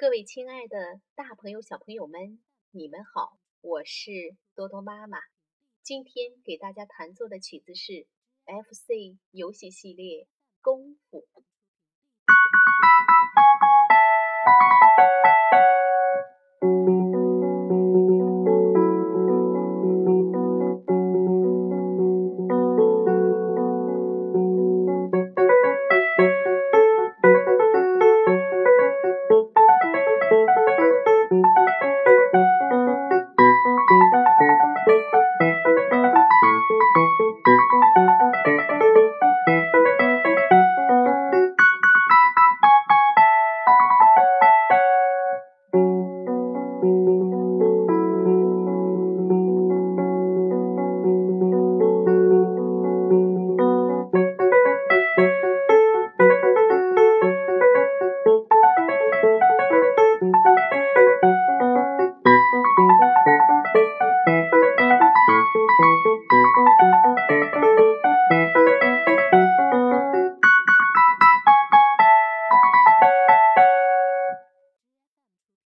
各位亲爱的大朋友、小朋友们，你们好，我是多多妈妈。今天给大家弹奏的曲子是 FC 游戏系列《功夫》。